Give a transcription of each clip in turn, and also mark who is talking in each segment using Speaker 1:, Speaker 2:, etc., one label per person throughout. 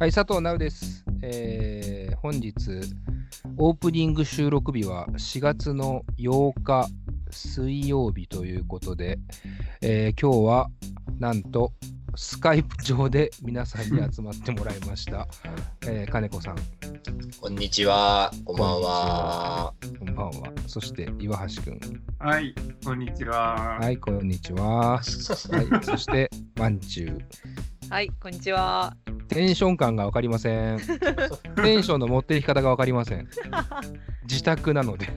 Speaker 1: はい、佐藤直です。えー本日、オープニング収録日は4月の8日水曜日ということで、えー今日はなんとスカイプ上で皆さんに集まってもらいました。えー金子さん、
Speaker 2: こんにちは。こんばんは。
Speaker 1: こんばんは。そして岩橋くん。
Speaker 3: はい、こんにちは。
Speaker 1: はい、こんにちは。はい、そして、まんちゅう。
Speaker 4: はい、こんにちは。
Speaker 1: テンション感が分かりません。テンションの持っていき方が分かりません。自宅なので。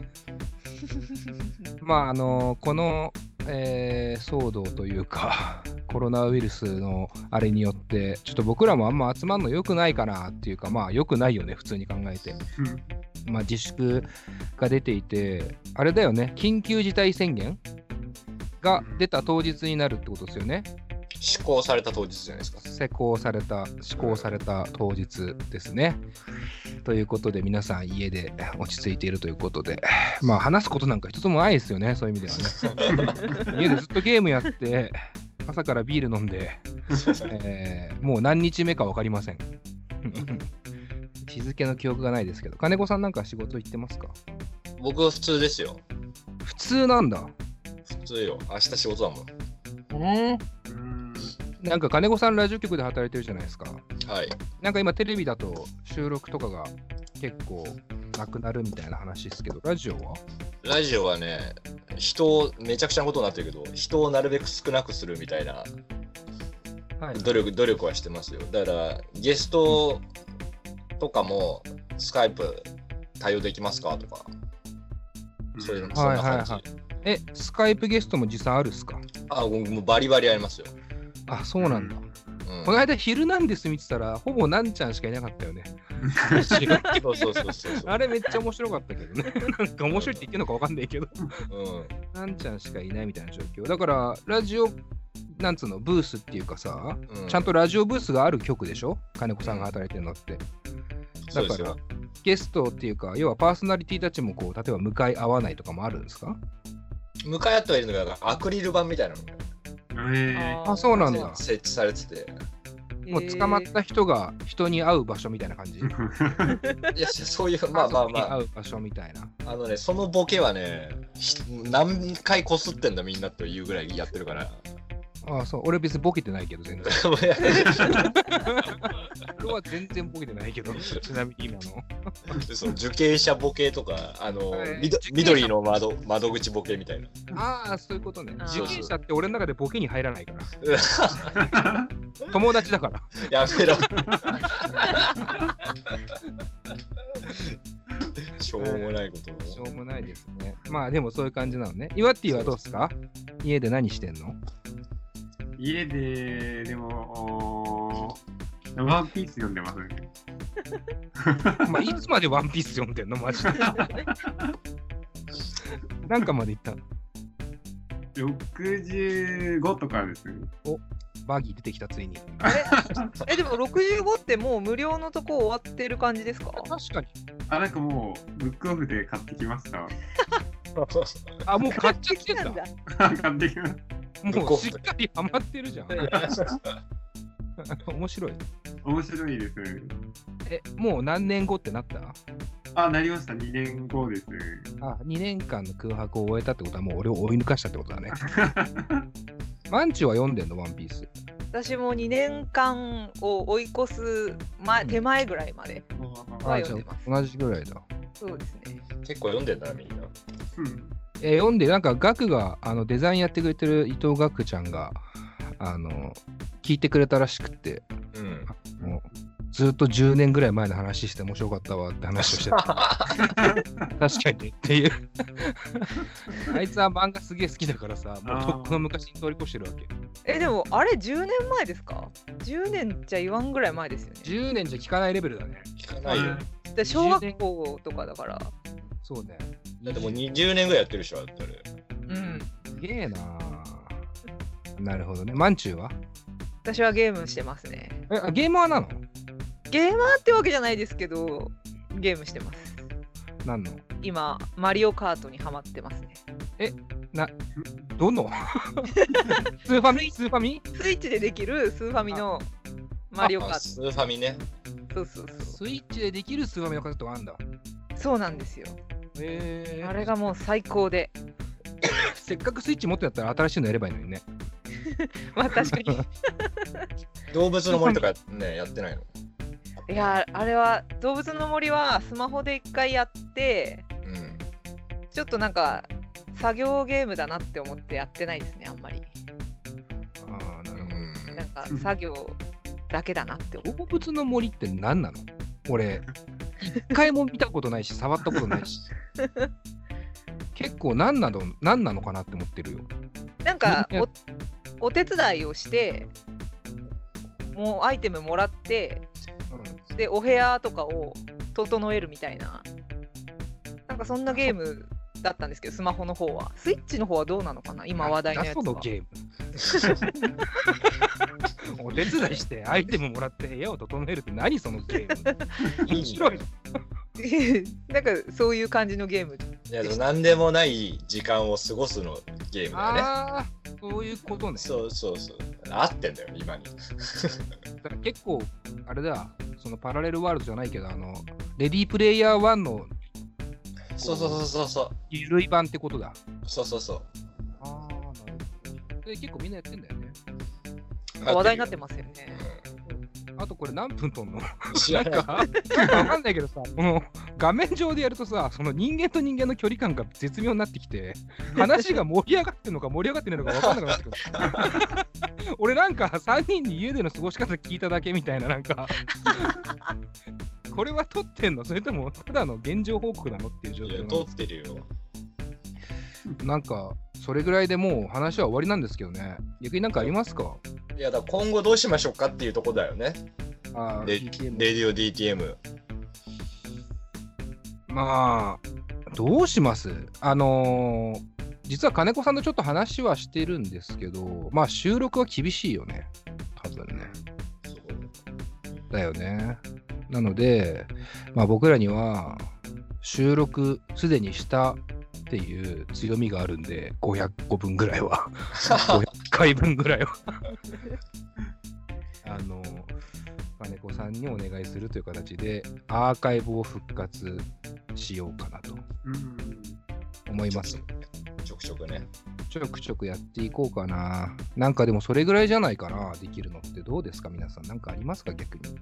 Speaker 1: まあ、あのこの、えー騒動というか、コロナウイルスのあれによって、ちょっと僕らもあんま集まるの良くないかなっていうか、まあ、良くないよね、普通に考えて。まあ、自粛が出ていて、あれだよね、緊急事態宣言が出た当日になるってことですよね。
Speaker 2: 施行された当日じゃないですか。
Speaker 1: 施行された、施行された当日ですね。ということで、皆さん家で落ち着いているということで、まあ話すことなんか一つもないですよね、そういう意味ではね。家でずっとゲームやって、朝からビール飲んで、えーもう何日目か分かりません。日付の記憶がないですけど、金子さんなんか仕事行ってますか？
Speaker 2: 僕は普通ですよ。
Speaker 1: 普通なんだ。
Speaker 2: 普通よ。明日仕事だもん。
Speaker 1: うん
Speaker 3: うん
Speaker 1: なんか金子さんラジオ局で働いてるじゃないですか。
Speaker 2: はい。
Speaker 1: なんか今テレビだと収録とかが結構なくなるみたいな話ですけど、ラジオは？
Speaker 2: ラジオはね、人を、めちゃくちゃなことになってるけど、人をなるべく少なくするみたいな
Speaker 1: はい
Speaker 2: 努力、努力はしてますよ。だから、ゲストとかも、スカイプ対応できますかとか、そういうの、そん
Speaker 1: はい
Speaker 2: な感じ。
Speaker 1: はいえ、スカイプゲストも実際あるっすか？
Speaker 2: あ、もうもうバリバリありますよ。
Speaker 1: あ、そうなんだ。
Speaker 2: うん
Speaker 1: この間、ヒルナンデス見てたら、ほぼなんちゃんしかいなかったよね。
Speaker 2: そうそうそう。
Speaker 1: あれめっちゃ面白かったけどね。なんか面白いって言ってるのかわかんないけど、
Speaker 2: うん。
Speaker 1: なんちゃんしかいないみたいな状況。だから、ラジオ、なんつうの、ブースっていうかさ、
Speaker 2: うん
Speaker 1: ちゃんとラジオブースがある局でしょ？金子さんが働いてるのって。だからゲストっていうか、要はパーソナリティたちもこう、例えば向かい合わないとかもあるんですか？
Speaker 2: 向かい合ってはいるのがアクリル板みたいなのが
Speaker 3: え
Speaker 1: あ、そうなんだ。
Speaker 2: 設置されてて。
Speaker 1: もう捕まった人が人に会う場所みたいな感じ？
Speaker 3: ー
Speaker 2: いや、そういう、まあまあま
Speaker 1: 家族に会う場所みたいな。
Speaker 2: あ、あのね、そのボケはね、ひ何回こすってんだみんなというぐらいやってるから。
Speaker 1: ああ、そう。俺別にボケてないけど、全然。俺は全然ボケてないけど、ちなみに今の。
Speaker 2: そう受刑者ボケとか、あの、
Speaker 1: はい
Speaker 2: みど緑の窓窓口ボケみたいな。
Speaker 1: ああ、そういうことね。
Speaker 4: あー
Speaker 1: 受刑者って俺の中でボケに入らないから。友達だから。
Speaker 2: やめろ。しょうもないこと
Speaker 1: しょうもないですね。まあでもそういう感じなのね。イワッティはどうですか？家で何してんの？
Speaker 3: 家で、でも、ワンピース読んでますね。
Speaker 1: まあいつまでワンピース読んでんの？マジで。なんかまで言ったの
Speaker 3: ？65とかですね。
Speaker 1: バギー出てきたついに。
Speaker 4: あれえ、でも65ってもう無料のとこ終わってる感じですか？
Speaker 1: 確かに。
Speaker 3: あ、なんかもう、ブックオフで買ってきました。
Speaker 1: あ、もう買っちゃってんだ
Speaker 4: なん。だ。
Speaker 3: 買ってきまし
Speaker 1: もうしっかりハマってるじゃん。面白い。
Speaker 3: た。面白いです。
Speaker 1: え、もう何年後ってなった？
Speaker 3: あ、なりました。2年後です。
Speaker 1: あ、2年間の空白を終えたってことはもう俺を追い抜かしたってことだね。マンチュは読んでんの、ワンピース。
Speaker 4: 私も2年間を追い越す前、
Speaker 1: うん
Speaker 4: 手前ぐらいまで。は
Speaker 1: あ、じゃ
Speaker 4: 読んでます
Speaker 1: あ同じぐらいだ。
Speaker 4: そうですね。
Speaker 2: 結構読んでんだな、みんな。
Speaker 3: うん
Speaker 1: えー読んで、なんか、ガクがあのデザインやってくれてる伊藤ガクちゃんが、あの、聞いてくれたらしくって、
Speaker 2: うん。
Speaker 1: もうずっと10年ぐらい前の話して面白かったわって話をしてた。確かにねっていう。あいつは漫画すげえ好きだからさ、もうとっくの昔に通り越してるわけ。
Speaker 4: え、でもあれ10年前ですか ?10 年じゃ言わんぐらい前ですよね。
Speaker 1: 10年じゃ聞かないレベルだね。
Speaker 2: 聞かないよ。
Speaker 4: で小学校とかだから。
Speaker 1: そうね。
Speaker 2: だってもう20年ぐらいやってるでしょ、だってあれ。
Speaker 4: うん。
Speaker 1: すげえなーなるほどね。マンチューは？
Speaker 4: 私はゲームしてますね。
Speaker 1: え、あゲーマーなの？
Speaker 4: ゲーマーってわけじゃないですけど、ゲームしてます。
Speaker 1: 何の？
Speaker 4: 今、マリオカートにハマってますね。
Speaker 1: な、どの？スーファミ？スーファミ？
Speaker 4: スイッチでできるスーファミのマリオカー
Speaker 2: あスーファミね。
Speaker 4: そうそうそう。
Speaker 1: スイッチでできるスーファミのカセットがあるんだ。
Speaker 4: そうなんですよ。
Speaker 1: へ
Speaker 4: あれがもう最高で。
Speaker 1: せっかくスイッチ持ってやったら新しいのやればいいのにね。
Speaker 4: まあ確かに。
Speaker 2: 動物の森とかね、やってないの？
Speaker 4: いや、あれは動物の森はスマホで一回やって、
Speaker 2: うん。
Speaker 4: ちょっとなんか作業ゲームだなって思ってやってないですね、あんまり。
Speaker 1: ああ、なるほ
Speaker 2: うん
Speaker 4: なんか作業だけだなって。
Speaker 1: 動物の森って何なの？俺、一回も見たことないし、触ったことないし。結構何なの何なのかなって思ってるよ。
Speaker 4: う。なんかおお手伝いをして、もうアイテムもらって、で、お部屋とかを整えるみたいな、なんかそんなゲームだったんですけど、スマホの方は。スイッチの方はどうなのかな今話題のやつは。
Speaker 1: そのゲーム。お手伝いしてアイテムもらって部屋を整えるって何そのゲーム 面白い。
Speaker 4: なんかそういう感じのゲーム。
Speaker 2: いや、でも何でもない時間を過ごすのゲームだよね。
Speaker 1: ああ、そういうことね。
Speaker 2: そうそうそう。合ってんだよ、今に。
Speaker 1: だから結構、あれだ、そのパラレルワールドじゃないけど、あの、レディープレイヤー1の
Speaker 2: そうそうそうそうそう。
Speaker 1: ゆるい版ってことだ。
Speaker 2: そうそうそう。
Speaker 1: ああ、なるほど。で、結構みんなやってんだよね。
Speaker 4: 話題になってますよね。
Speaker 1: あとこれ何分とんの？
Speaker 2: 知らない。
Speaker 1: なんか、なんかわかんないけどさ、この画面上でやるとさ、その人間と人間の距離感が絶妙になってきて、話が盛り上がってるのか盛り上がってないのかわかんなくなってくる。俺なんか3人に家での過ごし方聞いただけみたいな、なんか、これは撮ってんの？それともただの現状報告なのっていう状況な
Speaker 2: 通ってるよ。
Speaker 1: のなんか、それぐらいでもう話は終わりなんですけどね。逆になんかありますか？
Speaker 2: いや、だ今後どうしましょうかっていうとこだよね。
Speaker 1: あー
Speaker 2: レレディオ DTM。
Speaker 1: まあ、どうします？あのー実は金子さんとちょっと話はしてるんですけど、まあ収録は厳しいよね。多分ね。だよね。なので、まあ僕らには収録すでにしたっていう強みがあるんで、500個分ぐらいは。500回分ぐらいは。あの、金子さんにお願いするという形で、アーカイブを復活しようかなと
Speaker 3: うん。
Speaker 1: 思います。
Speaker 2: ちょくちょくね。
Speaker 1: ちょくちょくやっていこうかな。なんかでもそれぐらいじゃないかな、できるのってどうですか、皆さん。なんかありますか、逆に。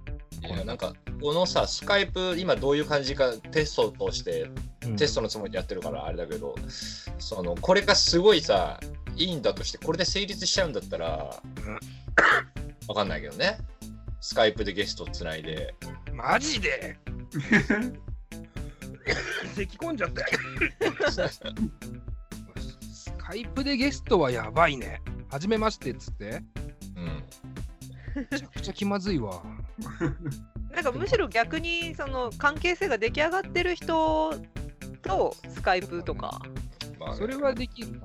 Speaker 2: いや、なんか、このさ、スカイプ、今どういう感じかテストとして、
Speaker 1: うん
Speaker 2: テストのつもりでやってるからあれだけど、その、これがすごいさ、いいんだとして、これで成立しちゃうんだったら、わかんないけどね。スカイプでゲストつないで。
Speaker 1: マジで？咳込んじゃった よ。スカイプでゲストはやばいね。はじめましてっつって。
Speaker 2: うん。
Speaker 1: めちゃくちゃ気まずいわ。
Speaker 4: なんかむしろ逆にその関係性が出来上がってる人とスカイプとか。
Speaker 2: まあね
Speaker 1: それはできる。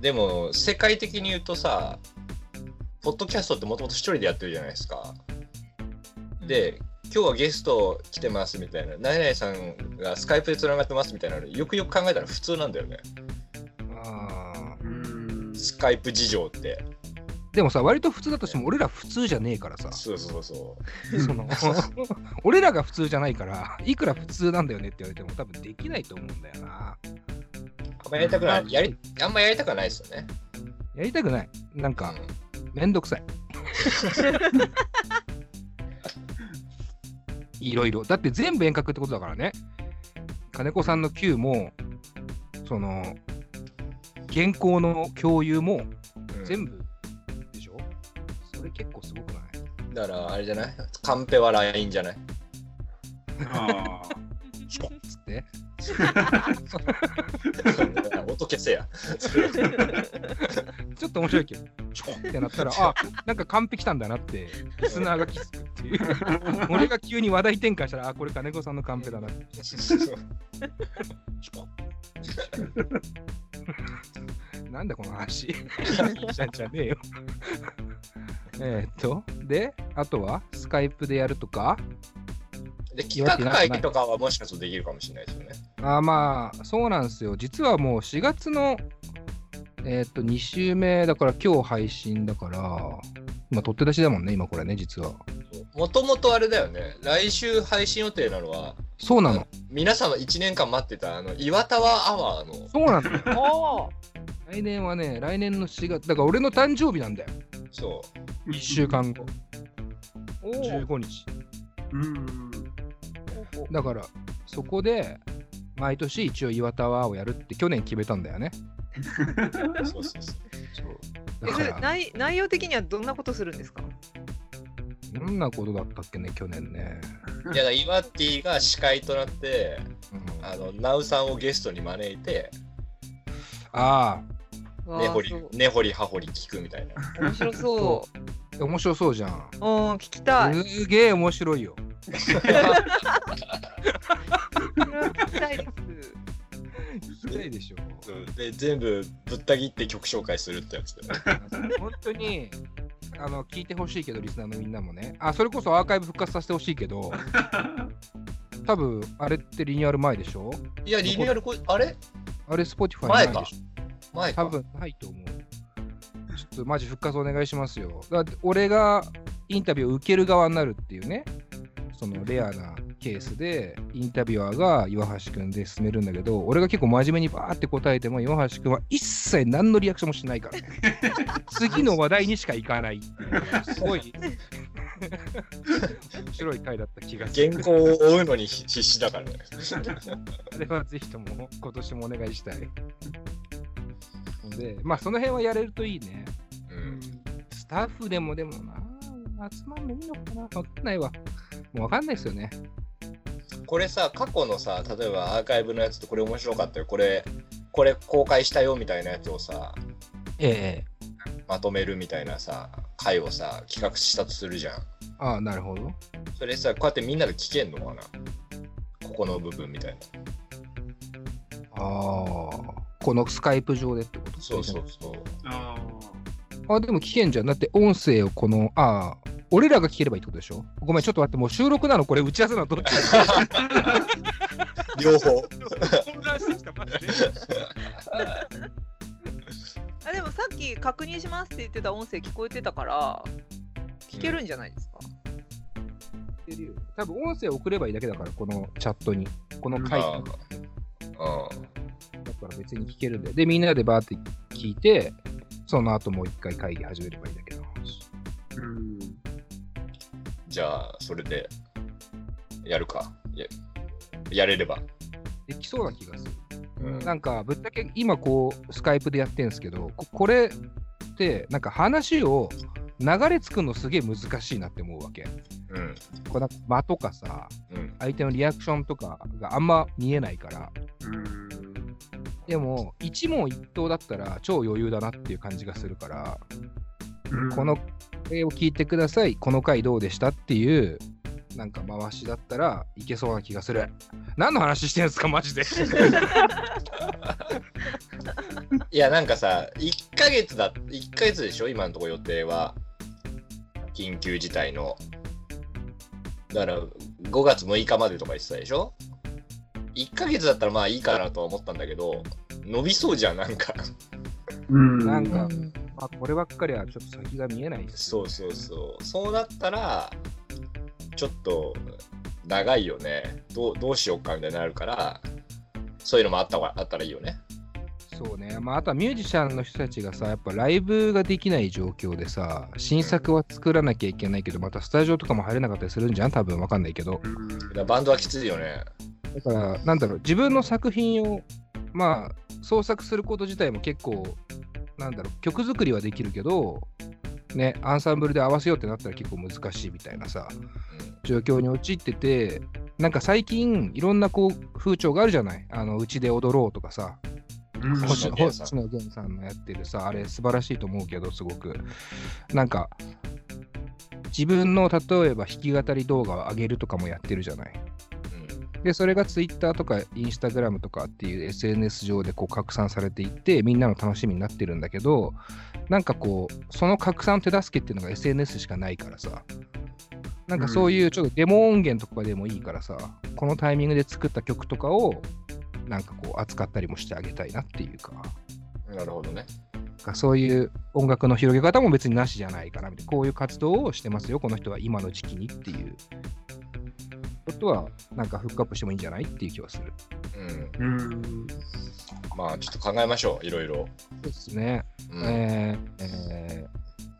Speaker 2: でも、世界的に言うとさ、ポッドキャストってもともと一人でやってるじゃないですか。で、今日はゲスト来てますみたいな、何々さんがスカイプでつながってますみたいなの、よくよく考えたら普通なんだよね。スカイプ事情って。
Speaker 1: ーでもさ、割と普通だとしても、俺ら普通じゃねえからさ。
Speaker 2: そうそうそ
Speaker 1: その 俺らが普通じゃないから、いくら普通なんだよねって言われても、多分できないと思うんだよな。
Speaker 2: う。あんまやりたくない。やりあんまやりたくはないですよね。
Speaker 1: やりたくない。なん
Speaker 2: う
Speaker 1: か、めんどくさい。いろいろ。だって全部遠隔ってことだからね。金子さんの Q も、その、原稿の共有も
Speaker 2: ん。
Speaker 1: 全部でしょ、それ結構すごくない？
Speaker 2: だから、あれじゃない？カンペは LINE じゃない？
Speaker 3: ああ。
Speaker 1: つって。
Speaker 2: 音消せや。
Speaker 1: ちょっと面白いけど、ちょってなったら、あ、なんか完璧たんだなって、リスナーが気づくっていう。俺が急に話題転換したら、あ、これ金子さんのカンペだなって。なんだこの話。いいじゃんじゃねえよ。えーっと、で、あとはスカイプでやるとか、
Speaker 2: で、企画会議とかはもしかするとできるかもしれないですよね。
Speaker 1: あーまあ、そうなんですよ。実はもう4月の、えーっと、2週目だから今日配信だから、今、取って出しだもんね、今これね、実は。
Speaker 2: もともとあれだよね、来週配信予定なのは、
Speaker 1: そうなの。
Speaker 2: 皆様1年間待ってたあの岩田ワアワーの、
Speaker 1: そうなの。来年はね、来年の4月、だから俺の誕生日なんだよ。
Speaker 2: そ
Speaker 1: 1週間後、
Speaker 4: おー
Speaker 1: 15日。
Speaker 3: うん。
Speaker 1: だから、そこで、毎年一応岩田ワーをやるって去年決めたんだよね。
Speaker 2: う、そうそうそう。
Speaker 1: そう。
Speaker 4: え
Speaker 1: だか
Speaker 4: 内内容的にはどんなことするんですか？
Speaker 1: どんなことだったっけね、去年ね。
Speaker 2: いや、岩ティが司会となって、
Speaker 1: うん、
Speaker 2: あの、ナウさんをゲストに招いて、
Speaker 1: あ
Speaker 4: わあ
Speaker 2: 根掘り根掘り葉掘り聞くみたいな。
Speaker 4: 面白そ
Speaker 1: あ、面白そうじゃん。
Speaker 4: う。うん、聞きたい。
Speaker 1: すげえ面白いよ。
Speaker 4: 聞きたいです。
Speaker 1: 聞きたいでしょ。
Speaker 2: うんで、全部ぶった切って曲紹介するってやつだよ。
Speaker 1: 本当にあの聞いてほしいけど、リスナーのみんなもね。あ、それこそアーカイブ復活させてほしいけど、多分あれってリニューアル前でしょ？
Speaker 2: いや、リニューアルこ、あれ？
Speaker 1: あれ、Spotify
Speaker 2: 前か
Speaker 1: 前でしょ？
Speaker 2: 前か。
Speaker 1: 多分ないと思う。ちょっとマジ復活お願いしますよ。だって俺がインタビューを受ける側になるっていうね、そのレアなケースで、インタビュアーが岩橋くんで進めるんだけど、俺が結構真面目にバーって答えても、岩橋くんは一切何のリアクションもしないからね。次の話題にしか行かないっていう。すごい。面白い回だった気がする。
Speaker 2: 原稿を追うのに必死だからね。
Speaker 1: あれはぜひとも今年もお願いしたい。ので、まあその辺はやれるといいね。
Speaker 2: うん。
Speaker 1: スタッフでもでもな、集まんのいいのかなわかんないわ。もうわかんないですよね。
Speaker 2: これさ、過去のさ、例えばアーカイブのやつってこれ面白かったよ。これ、これ公開したよみたいなやつをさ、
Speaker 1: ええ。
Speaker 2: まとめるみたいなさ、回をさ、企画したとするじゃん。
Speaker 1: ああ、なるほど。
Speaker 2: それさ、こうやってみんなで聞けんのかなここの部分みたいな。
Speaker 1: ああ、このスカイプ上でってこと？
Speaker 2: そうそうそう。
Speaker 3: あ
Speaker 1: あ、でも聞けんじゃん。だって音声をこの、ああ、俺らが聞ければいいってことでしょ？ごめん、ちょっと待って、もう収録なのこれ打ち合わせなのどっち
Speaker 2: 両方。
Speaker 1: 混乱してきた、マジで。
Speaker 4: あでもさっき確認しますって言ってた音声聞こえてたから聞けるんじゃないですか、
Speaker 1: 多分音声送ればいいだけだから、このチャットに。この回
Speaker 2: あ
Speaker 1: だか
Speaker 2: あ
Speaker 1: ら別に聞けるんで。で、みんなでバーって聞いて、その後もう一回会議始めればいいだけの話。
Speaker 3: ーうん。
Speaker 2: じゃあ、それで、やるか。ややれれば。
Speaker 1: できそうな気がする。
Speaker 2: うん。
Speaker 1: なんか、ぶっちゃけ今こう、スカイプでやってるんですけど、ここれって、なんか話を流れ作るのすげえ難しいなって思うわけ。
Speaker 2: うん。
Speaker 1: こうなんか間とかさ、
Speaker 2: うん。
Speaker 1: 相手のリアクションとかがあんま見えないから。
Speaker 3: うん。
Speaker 1: でも、一問一答だったら超余裕だなっていう感じがするから、この、これを聞いてください、この回どうでしたっていう、なんか回しだったらいけそうな気がする。何の話してんすか、マジで。
Speaker 2: いや、なんかさ、1ヶ月だ、1ヶ月でしょ今のところ予定は。緊急事態の。だから、5月6日までとか言ってたでしょ ?1 ヶ月だったらまあいいかなとは思ったんだけど、伸びそうじゃん、なんか。
Speaker 3: うん。
Speaker 1: なんか
Speaker 4: うん
Speaker 1: まあ、こればっかりはちょっと先が見えないですよ
Speaker 2: そうそうそう。そうなったら、ちょっと長いよね。どうどうしようかみたいになるから、そういうのもあったわあったらいいよね。
Speaker 1: そうね、まあ、あとはミュージシャンの人たちがさ、やっぱライブができない状況でさ、新作は作らなきゃいけないけど、またスタジオとかも入れなかったりするんじゃん？多分わかんないけど。
Speaker 3: うん
Speaker 2: だからバンドはきついよね。
Speaker 1: だから、なんだろう、自分の作品を、まあ、創作すること自体も結構、なんだろう、曲作りはできるけど、ね、アンサンブルで合わせようってなったら結構難しいみたいなさ、状況に陥ってて、なんか最近、いろんなこう風潮があるじゃない？あの、うちで踊ろうとかさ、星野
Speaker 2: 源さん
Speaker 1: のやってるさ、あれ素晴らしいと思うけど、すごく。なんか、自分の例えば弾き語り動画を上げるとかもやってるじゃない？
Speaker 2: うん
Speaker 1: で、それが Twitter とか Instagram とかっていう SNS 上でこう拡散されていって、みんなの楽しみになってるんだけど、なんかこう、その拡散手助けっていうのが SNS しかないからさ、なんかそういうちょっとデモ音源とかでもいいからさ、このタイミングで作った曲とかを、なんかこう扱ったりもしてあげたいなっていうか、
Speaker 2: なるほどね。
Speaker 1: そういう音楽の広げ方も別になしじゃないかなみたいな、こういう活動をしてますよ、この人は今の時期にっていうことは、なんかフックアップしてもいいんじゃない？っていう気はする。
Speaker 2: うん。
Speaker 3: うん。
Speaker 2: まあちょっと考えましょう、いろいろ。
Speaker 1: そうですね。
Speaker 2: うん
Speaker 1: えーえー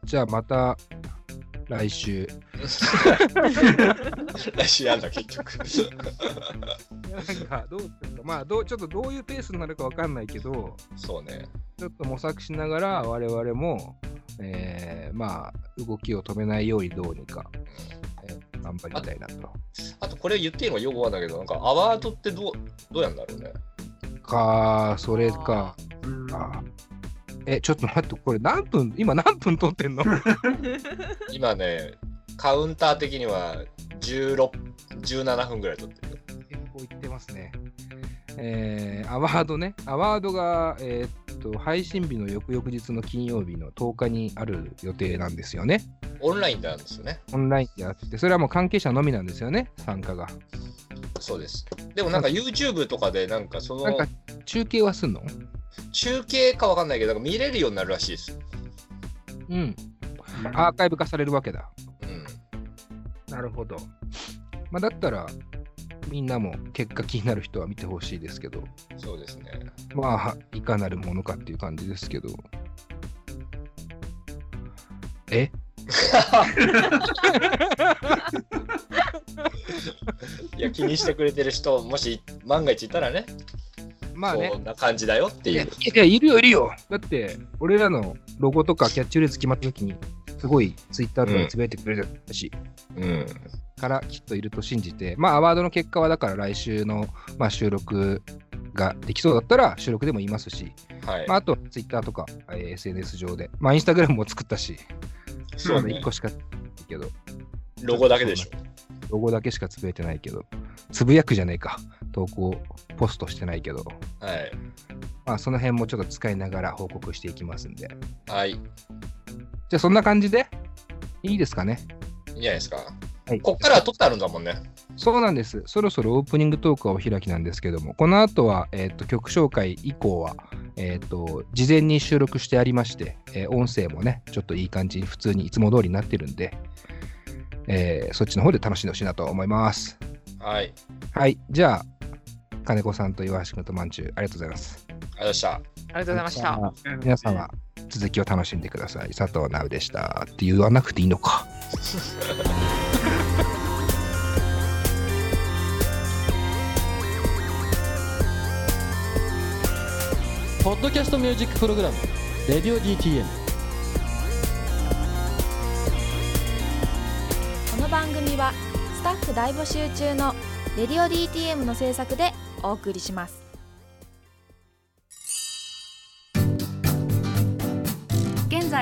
Speaker 1: じゃあまた来週。
Speaker 2: 来週やんだ、結局。
Speaker 1: なんかどうですか、まあどう、ちょっとどういうペースになるかわかんないけど、
Speaker 2: そうね。
Speaker 1: ちょっと模索しながら我々も、えーまあ、動きを止めないようにどうにか、えー頑張りたいなと。
Speaker 2: あとこれ言っていいのかよくわかんないけど、なんかアワードってどうどうやんだろうね？
Speaker 1: か、それか。
Speaker 3: うん
Speaker 1: あえ、ちょっと待って、これ何分、今何分撮ってんの？
Speaker 2: 今ね、カウンター的には16、17分ぐらい撮ってる。
Speaker 1: 結構いってますね。えーアワードね。アワードが、えーっと、配信日の翌々日の金曜日の10日にある予定なんですよね。
Speaker 2: オンラインなんですよね。
Speaker 1: オンラインであって、それはもう関係者のみなんですよね、参加が。
Speaker 2: そうです。でもなんか YouTube とかでなんかその
Speaker 1: なんか中継はすんの？
Speaker 2: 中継かわかんないけど、見れるようになるらしいです。
Speaker 1: うん。アーカイブ化されるわけだ。
Speaker 2: うん。
Speaker 1: なるほど。まあ、だったら、みんなも結果気になる人は見てほしいですけど、
Speaker 2: そうですね。
Speaker 1: まあ、いかなるものかっていう感じですけど。え？
Speaker 2: いや、気にしてくれてる人、もし万が一いたらね、
Speaker 1: まあね
Speaker 2: こ。んな感じだよって
Speaker 1: いや
Speaker 2: いう。
Speaker 1: いや、いるよ、いるよ。だって、俺らのロゴとかキャッチフレーズ決まった時に、すごいツイッターとかでつぶやいてくれるし、
Speaker 2: うん。
Speaker 1: からきっといると信じて、まあ、アワードの結果はだから来週の、まあ、収録ができそうだったら収録でも言いますし、
Speaker 2: はい。
Speaker 1: まあ、あとツイッターとか、えー SNS 上で、まあ、インスタグラムも作ったし、
Speaker 2: そうね
Speaker 1: 1。個しかけど、
Speaker 2: ロゴだけでしょ。
Speaker 1: ロゴだけしかつぶやいてないけど、つぶやくじゃねえか、投稿、ポストしてないけど、
Speaker 2: はい。
Speaker 1: まあ、その辺もちょっと使いながら報告していきますんで。
Speaker 2: はい。いいん
Speaker 1: じゃあ、そんな感じで？いいですかね？
Speaker 2: じゃないですか？
Speaker 1: はい、
Speaker 2: こっからは撮ってあるんだもんね。
Speaker 1: そうなんです。そろそろオープニングトークはお開きなんですけども、この後は、えー、と曲紹介以降は、えー、と事前に収録してありまして、えー音声もね、ちょっといい感じに普通にいつも通りになってるんで、えーそっちの方で楽しんでほしいなと思います。
Speaker 2: はい。
Speaker 1: はい、じゃあ、金子さんと岩橋君とまんちゅう、ありがとうございます。
Speaker 2: ありがとうございました。
Speaker 4: ありがとうございました。
Speaker 1: 皆様、続きを楽しんでください。佐藤直でした。って言わなくていいのか。
Speaker 5: ポッドキャストミュージックプログラム「レディオ DTM」
Speaker 6: この番組はスタッフ大募集中の「レディオ DTM」の制作でお送りします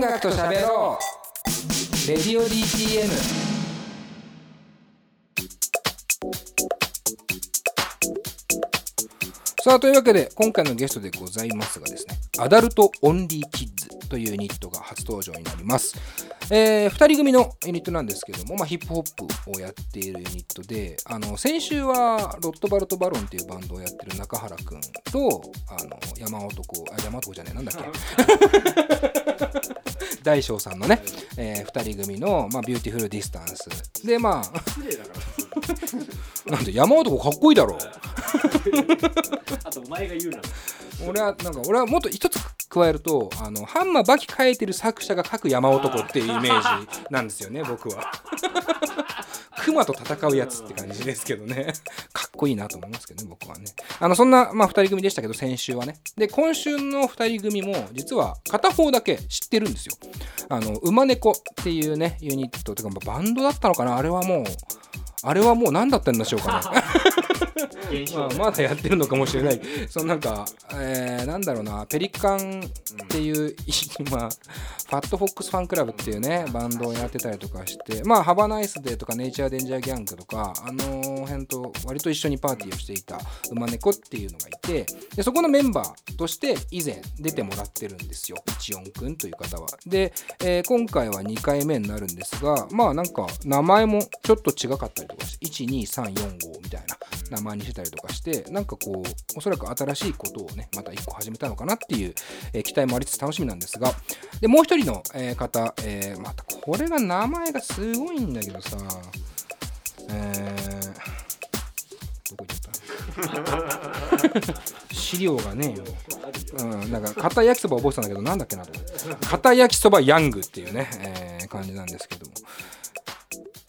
Speaker 1: 音楽と喋ろう。レディオ DTM さあというわけで今回のゲストでございますがですねアダルトオンリーキッズというユニットが初登場になります、え2人組のユニットなんですけども、まあ、ヒップホップをやっているユニットであの先週はロットバルト・バロンっていうバンドをやってる中原くんとあの山男あ山男じゃねえなんだっけ？大将さんのね、え2人組の、まあ、ビューティフルディスタンスでまあ。なんで山男かっこいいだろ
Speaker 3: あとお前が言うな。
Speaker 1: 俺はなんか俺はもっと一つ加えるとあのハンマーバキ書いてる作者が書く山男っていうイメージなんですよね僕は 熊と戦うやつって感じですけどねこいいなと思いますけどね僕はね。あのそんな、まあ、2人組でしたけど先週はね。で今週の2人組も実は片方だけ知ってるんですよ。あの馬猫っていうねユニットというかまあバンドだったのかな？あれはもうあれはもう何だったんでしょうかね。まあ、まだやってるのかもしれない。そのなんか、えー、なんだろうな、ペリカンっていう、まあ、ファットフォックスファンクラブっていうね、バンドをやってたりとかして、まあ、ハバナイスデーとかネイチャーデンジャーギャングとか、あの辺と割と一緒にパーティーをしていた馬猫っていうのがいて、でそこのメンバーとして以前出てもらってるんですよ、一音くんという方は。で、えー今回は2回目になるんですが、まあなんか名前もちょっと違かったりとかして、1、2、3、4、5みたいな名前にしてたりとかして、なんかこう、おそらく新しいことをね、また1個始めたのかなっていう、えー期待もありつつ楽しみなんですが、で、もう一人の、えー方、えーまたこれが名前がすごいんだけどさ、えー、どこ行っちゃった資料がねえよ。うん、なんか、片焼きそば覚えてたんだけど、なんだっけなと。片焼きそばヤングっていうね、えー感じなんですけども。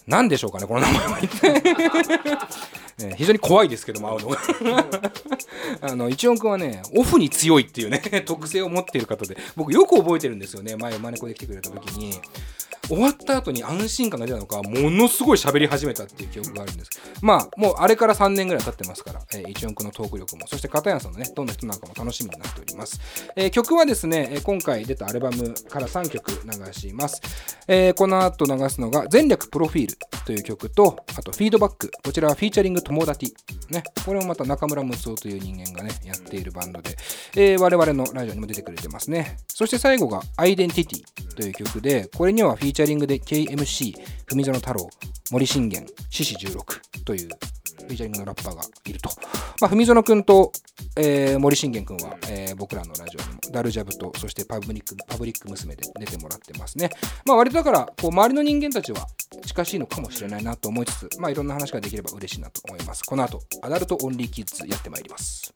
Speaker 1: なんでしょうかね、この名前は一体。えー非常に怖いですけども、会うのが。あの、一音くんはね、オフに強いっていうね、特性を持っている方で、僕よく覚えてるんですよね、前、マネコで来てくれた時に。終わった後に安心感が出たのか、ものすごい喋り始めたっていう記憶があるんです。まあ、もうあれから3年ぐらい経ってますから、えー、一音くのトーク力も、そして片山さんのね、どんな人なのかも楽しみになっております。えー曲はですね、今回出たアルバムから3曲流します。えーこの後流すのが、前略プロフィールという曲と、あとフィードバック。こちらはフィーチャリング友達。ね、これもまた中村睦夫という人間がね、やっているバンドで、えー我々のラジオにも出てくれてますね。そして最後が、アイデンティティという曲で、これにはフィーチャリングチャリングで KMC、文園太郎、森信玄、獅子16というフィーチャリングのラッパーがいると。まあ、文園くんと、えー森信玄くんは、えー僕らのラジオにも、ダルジャブと、そしてパブリック、パブリック娘で出てもらってますね。まあ、割とだから、こう、周りの人間たちは近しいのかもしれないなと思いつつ、まあ、いろんな話ができれば嬉しいなと思います。この後、アダルトオンリーキッズやってまいります。